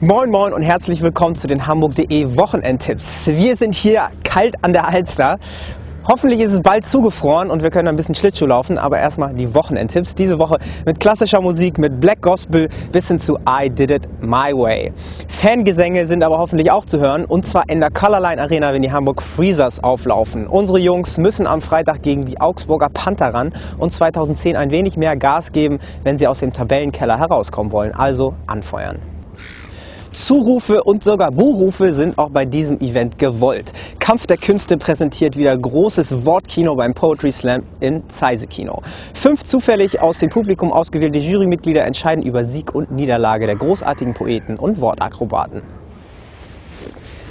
Moin Moin und herzlich willkommen zu den Hamburg.de Wochenendtipps. Wir sind hier kalt an der Alster. Hoffentlich ist es bald zugefroren und wir können ein bisschen Schlittschuh laufen, aber erstmal die Wochenendtipps. Diese Woche mit klassischer Musik, mit Black Gospel bis hin zu I Did It My Way. Fangesänge sind aber hoffentlich auch zu hören und zwar in der Colorline Arena, wenn die Hamburg Freezers auflaufen. Unsere Jungs müssen am Freitag gegen die Augsburger Panther ran und 2010 ein wenig mehr Gas geben, wenn sie aus dem Tabellenkeller herauskommen wollen. Also anfeuern. Zurufe und sogar Buhrufe sind auch bei diesem Event gewollt. Kampf der Künste präsentiert wieder großes Wortkino beim Poetry Slam in Zeise Kino. Fünf zufällig aus dem Publikum ausgewählte Jurymitglieder entscheiden über Sieg und Niederlage der großartigen Poeten und Wortakrobaten.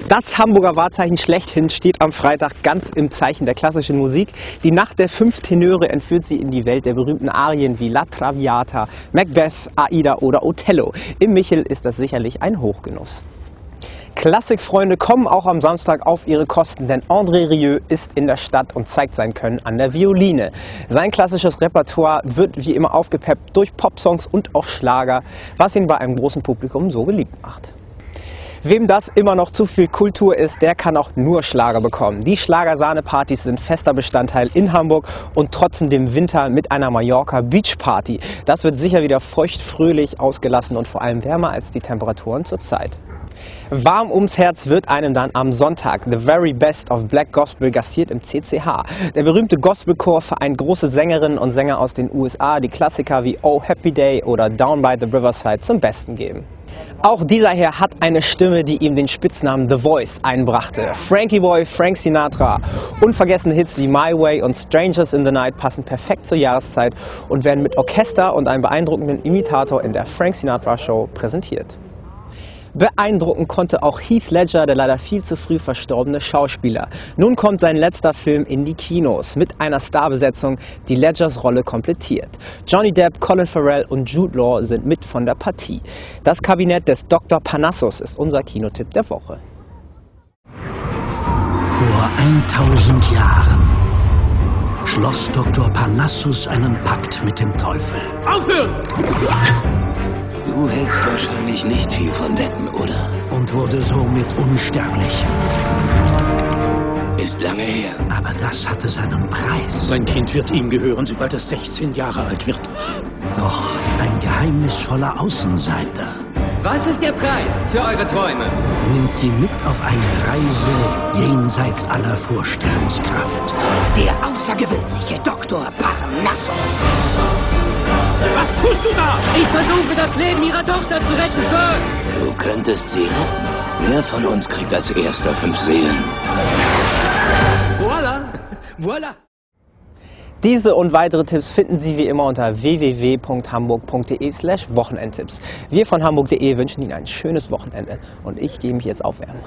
Das Hamburger Wahrzeichen schlechthin steht am Freitag ganz im Zeichen der klassischen Musik. Die Nacht der fünf Tenöre entführt sie in die Welt der berühmten Arien wie La Traviata, Macbeth, Aida oder Othello. Im Michel ist das sicherlich ein Hochgenuss. Klassikfreunde kommen auch am Samstag auf ihre Kosten, denn André Rieu ist in der Stadt und zeigt sein Können an der Violine. Sein klassisches Repertoire wird wie immer aufgepeppt durch Popsongs und auch Schlager, was ihn bei einem großen Publikum so beliebt macht. Wem das immer noch zu viel Kultur ist, der kann auch nur Schlager bekommen. Die Schlagersahne-Partys sind fester Bestandteil in Hamburg und trotzen dem Winter mit einer Mallorca Beach Party. Das wird sicher wieder feucht, fröhlich, ausgelassen und vor allem wärmer als die Temperaturen zurzeit. Warm ums Herz wird einem dann am Sonntag The Very Best of Black Gospel gastiert im CCH. Der berühmte Gospelchor vereint große Sängerinnen und Sänger aus den USA, die Klassiker wie Oh Happy Day oder Down by the Riverside zum Besten geben. Auch dieser Herr hat eine Stimme, die ihm den Spitznamen The Voice einbrachte. Frankie Boy, Frank Sinatra. Unvergessene Hits wie My Way und Strangers in the Night passen perfekt zur Jahreszeit und werden mit Orchester und einem beeindruckenden Imitator in der Frank Sinatra Show präsentiert. Beeindrucken konnte auch Heath Ledger, der leider viel zu früh verstorbene Schauspieler. Nun kommt sein letzter Film in die Kinos mit einer Starbesetzung, die Ledgers Rolle komplettiert. Johnny Depp, Colin Farrell und Jude Law sind mit von der Partie. Das Kabinett des Dr. Panassus ist unser Kinotipp der Woche. Vor 1000 Jahren schloss Dr. Panassus einen Pakt mit dem Teufel. Aufhören! Du hältst wahrscheinlich nicht viel von Wetten, oder? Und wurde somit unsterblich. Ist lange her. Aber das hatte seinen Preis. Sein Kind wird ihm gehören, sobald es 16 Jahre alt wird. Doch ein geheimnisvoller Außenseiter Was ist der Preis für eure Träume? nimmt sie mit auf eine Reise jenseits aller Vorstellungskraft. Der außergewöhnliche Dr. Parnassus. Was tust du da? Ich versuche, das Leben ihrer Tochter zu retten, Sir! Du könntest sie retten. Wer von uns kriegt als erster fünf Seelen? Voila! Voila! Diese und weitere Tipps finden Sie wie immer unter www.hamburg.de slash Wochenendtipps. Wir von hamburg.de wünschen Ihnen ein schönes Wochenende und ich gehe mich jetzt aufwärmen.